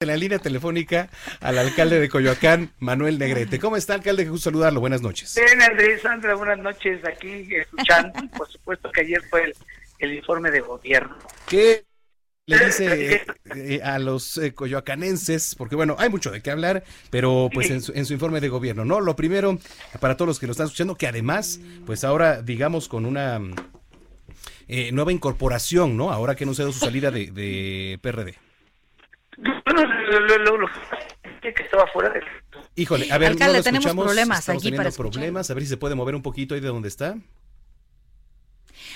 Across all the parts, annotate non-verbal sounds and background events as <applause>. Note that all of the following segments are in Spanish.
En la línea telefónica al alcalde de Coyoacán, Manuel Negrete. ¿Cómo está, alcalde? Qué gusto saludarlo. Buenas noches. Bien, Andrés, Sandra, buenas noches. Aquí escuchando. <laughs> Por supuesto que ayer fue el, el informe de gobierno. ¿Qué le dice eh, a los eh, coyoacanenses, porque bueno, hay mucho de qué hablar, pero pues en su, en su, informe de gobierno, ¿no? Lo primero, para todos los que lo están escuchando, que además, pues ahora, digamos, con una eh, nueva incorporación, ¿no? Ahora que no se ha dado su salida de, de PRD. Bueno, lo, lo, lo, que estaba fuera del... Híjole, a ver, Alcalde, no lo tenemos escuchamos, problemas estamos aquí para escuchar. problemas, a ver si se puede mover un poquito ahí de donde está.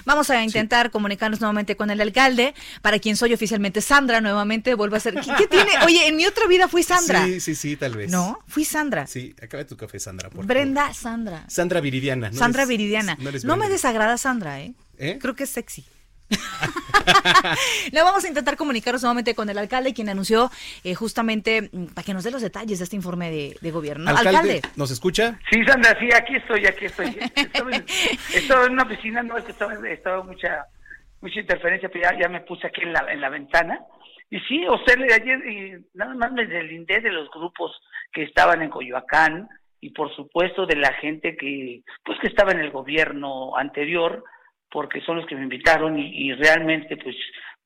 Vamos a intentar comunicarnos nuevamente con el alcalde, para quien soy oficialmente Sandra, nuevamente vuelvo a ser. ¿Qué, qué tiene? <laughs> Oye, en mi otra vida fui Sandra. Sí, sí, sí, tal vez. No, fui Sandra. Sí, acaba tu café, Sandra, por Brenda favor. Sandra. Sandra Viridiana. ¿no Sandra eres- Viridiana. no No me desagrada Sandra, ¿eh? ¿Eh? Creo que es sexy. <laughs> Le vamos a intentar comunicarnos nuevamente con el alcalde, quien anunció eh, justamente mm, para que nos dé los detalles de este informe de, de gobierno. ¿no? Alcalde, ¿nos escucha? Sí, Sandra, sí, aquí estoy, aquí estoy. Estaba en, estaba en una oficina, no, es que estaba, estaba mucha mucha interferencia, pero ya, ya me puse aquí en la, en la ventana. Y sí, o sea, ayer y nada más me deslindé de los grupos que estaban en Coyoacán y por supuesto de la gente que pues que estaba en el gobierno anterior porque son los que me invitaron y, y realmente pues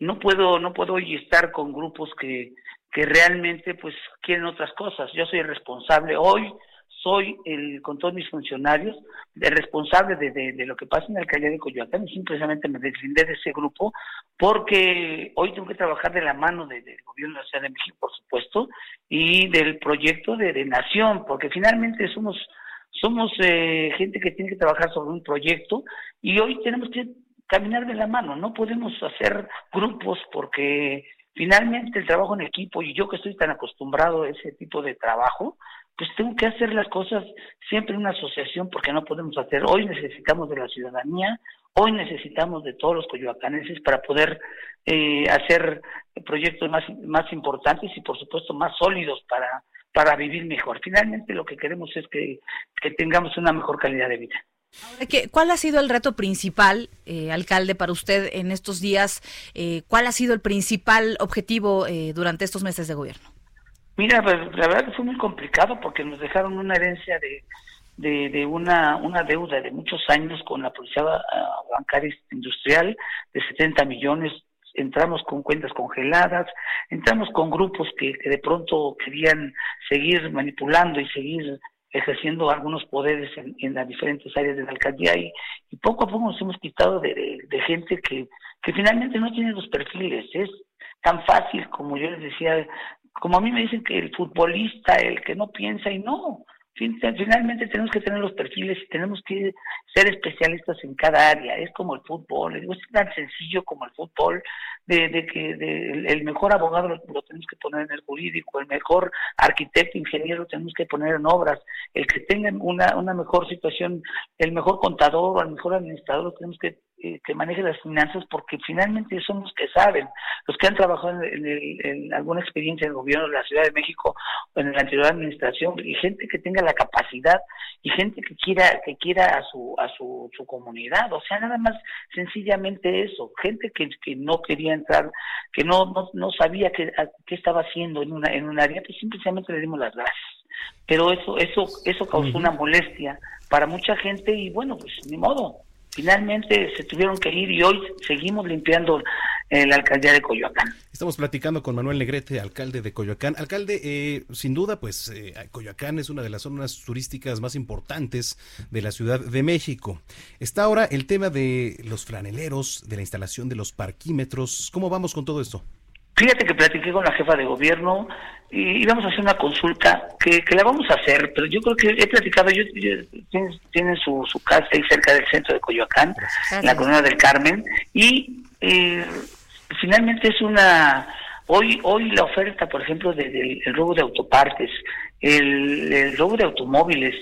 no puedo no puedo hoy estar con grupos que que realmente pues quieren otras cosas. Yo soy el responsable hoy soy el, con todos mis funcionarios, el responsable de, de, lo que pasa en la alcaldía de Coyoacán y simplemente me deslindé de ese grupo porque hoy tengo que trabajar de la mano de- del gobierno de la Ciudad de México, por supuesto, y del proyecto de, de nación, porque finalmente somos somos eh, gente que tiene que trabajar sobre un proyecto y hoy tenemos que caminar de la mano, no podemos hacer grupos porque finalmente el trabajo en equipo y yo que estoy tan acostumbrado a ese tipo de trabajo, pues tengo que hacer las cosas siempre en una asociación porque no podemos hacer. Hoy necesitamos de la ciudadanía, hoy necesitamos de todos los coyoacanenses para poder eh, hacer proyectos más, más importantes y por supuesto más sólidos para, para vivir mejor. Finalmente lo que queremos es que, que tengamos una mejor calidad de vida. ¿Cuál ha sido el reto principal, eh, alcalde, para usted en estos días? Eh, ¿Cuál ha sido el principal objetivo eh, durante estos meses de gobierno? Mira, pues, la verdad que fue muy complicado porque nos dejaron una herencia de, de, de una, una deuda de muchos años con la Policía ah, Bancaria Industrial de 70 millones. Entramos con cuentas congeladas, entramos con grupos que, que de pronto querían seguir manipulando y seguir ejerciendo algunos poderes en, las diferentes áreas de la alcaldía y, poco a poco nos hemos quitado de, de- de gente que, que finalmente no tiene los perfiles. Es tan fácil como yo les decía, como a mí me dicen que el futbolista, el que no piensa y no. Fin- Finalmente tenemos que tener los perfiles y tenemos que ser especialistas en cada área. Es como el fútbol, es tan sencillo como el fútbol, de, de que de- el mejor abogado lo, lo tenemos que poner en el jurídico, el mejor arquitecto, ingeniero lo tenemos que poner en obras, el que tenga una, una mejor situación, el mejor contador o el mejor administrador lo tenemos que eh, que maneje las finanzas porque finalmente son los que saben, los que han trabajado en, en el- en alguna experiencia en el gobierno de la Ciudad de México o en la anterior administración y gente que tenga la capacidad y gente que quiera que quiera a su a su, su comunidad, o sea, nada más sencillamente eso, gente que, que no quería entrar, que no no, no sabía qué, qué estaba haciendo en una en un área, pues simplemente le dimos las gracias. Pero eso eso eso causó una molestia para mucha gente y bueno, pues ni modo, finalmente se tuvieron que ir y hoy seguimos limpiando eh, la alcaldía de Coyoacán. Estamos platicando con Manuel Negrete, alcalde de Coyoacán. Alcalde, eh, sin duda, pues eh, Coyoacán es una de las zonas turísticas más importantes de la Ciudad de México. Está ahora el tema de los franeleros, de la instalación de los parquímetros. ¿Cómo vamos con todo esto? Fíjate que platiqué con la jefa de gobierno y íbamos a hacer una consulta que, que la vamos a hacer, pero yo creo que he platicado, yo, yo- tienen, tienen su, su casa ahí cerca del centro de Coyoacán, en la colonia del Carmen, y eh, finalmente es una hoy hoy la oferta por ejemplo del robo de autopartes el, robo de automóviles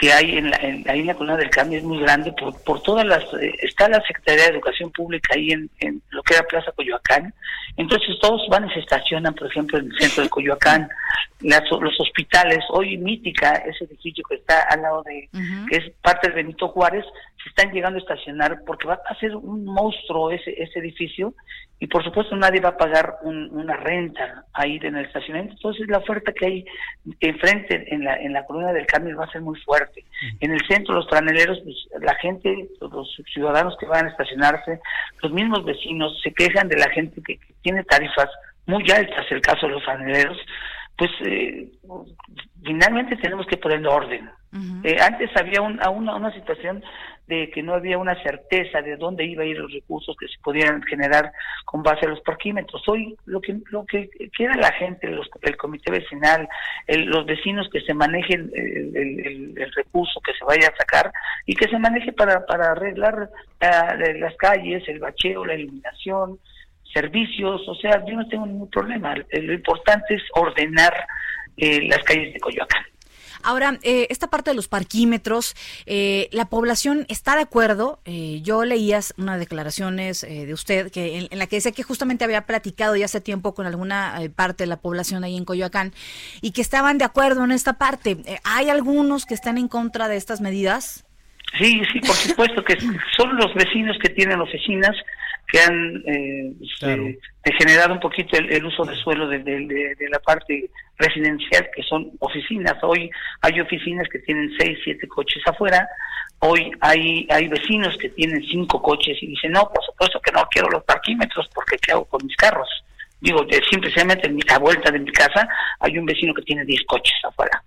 que hay en la, en, ahí en la columna del cambio es muy grande por, por todas las eh, está la Secretaría de Educación Pública ahí en, en, lo que era Plaza Coyoacán. Entonces todos van y se estacionan por ejemplo en el centro de <laughs> Coyoacán. Los hospitales hoy Mítica ese edificio que está al lado de que es parte de Benito Juárez se están llegando a estacionar porque va a ser un monstruo ese ese edificio y por supuesto nadie va a pagar una renta ahí en el estacionamiento. Entonces la oferta que hay enfrente en la, en la columna del cambio va a ser muy fuerte. En el centro, los franeleros, pues, la gente, los ciudadanos que van a estacionarse, los mismos vecinos se quejan de la gente que, tiene tarifas muy altas, el caso de los franeleros, pues eh, finalmente tenemos que poner orden. Eh, antes había una, una situación de que no había una certeza de dónde iba a ir los recursos que se podían generar con base a los parquímetros. Hoy lo que lo que quiera la gente, el comité vecinal, los vecinos que se manejen el, recurso que se vaya a sacar y que se maneje para, para arreglar uh, las calles, el bacheo, la iluminación, servicios, o sea, yo no tengo ningún problema. Lo importante es ordenar eh, las calles de Coyoacán. Ahora, eh, esta parte de los parquímetros, eh, la población está de acuerdo. Eh, yo leía unas declaraciones de usted que en, la que decía que justamente había platicado ya hace tiempo con alguna parte de la población ahí en Coyoacán y que estaban de acuerdo en esta parte. ¿Hay algunos que están en contra de estas medidas? Sí, sí, por supuesto que son los vecinos que tienen oficinas que han eh, este, degenerado un poquito el, uso de suelo de, de, la parte residencial, que son oficinas. Hoy hay oficinas que tienen seis, siete coches afuera. Hoy hay, hay vecinos que tienen cinco coches y dicen, no, por supuesto que no quiero los parquímetros porque ¿qué hago con mis carros? Digo, simplemente en a vuelta de mi casa hay un vecino que tiene diez coches afuera.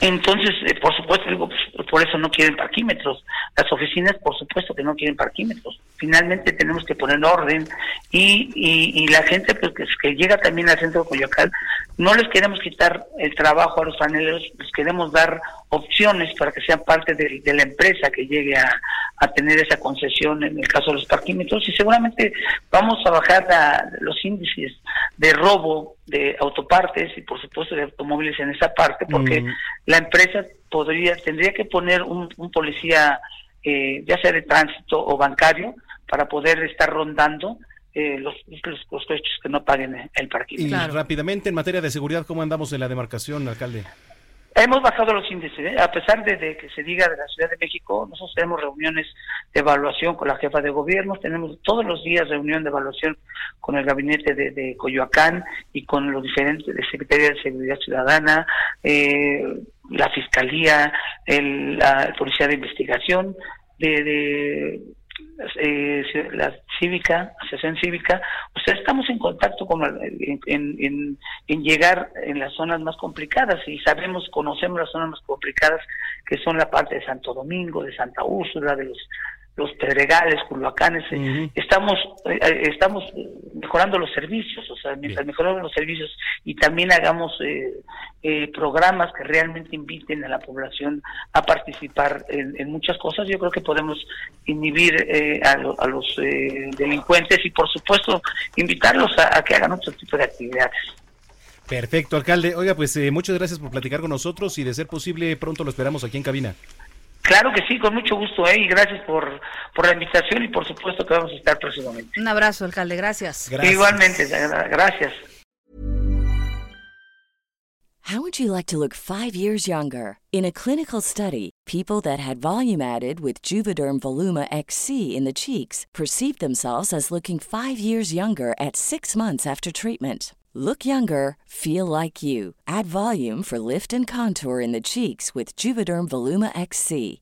Entonces, eh, por supuesto, digo, pues, por eso no quieren parquímetros. Las oficinas, por supuesto que no quieren parquímetros. Finalmente tenemos que poner orden y, y, la gente pues, que, llega también al centro de Coyoacán, no les queremos quitar el trabajo a los paneles, les queremos dar opciones para que sean parte de, la empresa que llegue a, tener esa concesión en el caso de los parquímetros y seguramente vamos a bajar los índices de robo de autopartes y por supuesto de automóviles en esa parte porque mm. la empresa podría tendría que poner un, policía eh, ya sea de tránsito o bancario para poder estar rondando eh, los, los, coches que no paguen el parking. Y rápidamente, en materia de seguridad, ¿cómo andamos en la demarcación, alcalde? Hemos bajado los índices, ¿eh? a pesar de, que se diga de la Ciudad de México, nosotros tenemos reuniones de evaluación con la jefa de gobierno, tenemos todos los días reunión de evaluación con el gabinete de, Coyoacán y con los diferentes de Secretaría de Seguridad Ciudadana, eh, la Fiscalía, el, la Policía de Investigación, de eh, la cívica, asociación cívica, o sea, estamos en contacto con en, llegar en las zonas más complicadas y sabemos, conocemos las zonas más complicadas que son la parte de Santo Domingo, de Santa Úrsula, de los los Pedregales, Culhuacanes, eh, estamos eh, eh, estamos mejorando los servicios, o sea, mientras mejoramos los servicios y también hagamos programas que realmente inviten a la población a participar en, muchas cosas, yo creo que podemos inhibir a, a, los delincuentes y por supuesto invitarlos a, que hagan otro tipo de actividades. Perfecto, alcalde. Oiga, pues muchas gracias por platicar con nosotros y de ser posible pronto lo esperamos aquí en cabina. Claro que sí, con mucho gusto, ¿eh? y gracias por, por la invitación y por supuesto que vamos a estar próximamente. Un abrazo, alcalde, gracias. gracias. Igualmente, gracias. How would you like to look five years younger? In a clinical study, people that had volume added with Juvederm Voluma XC in the cheeks perceived themselves as looking five years younger at six months after treatment. Look younger, feel like you. Add volume for lift and contour in the cheeks with Juvederm Voluma XC.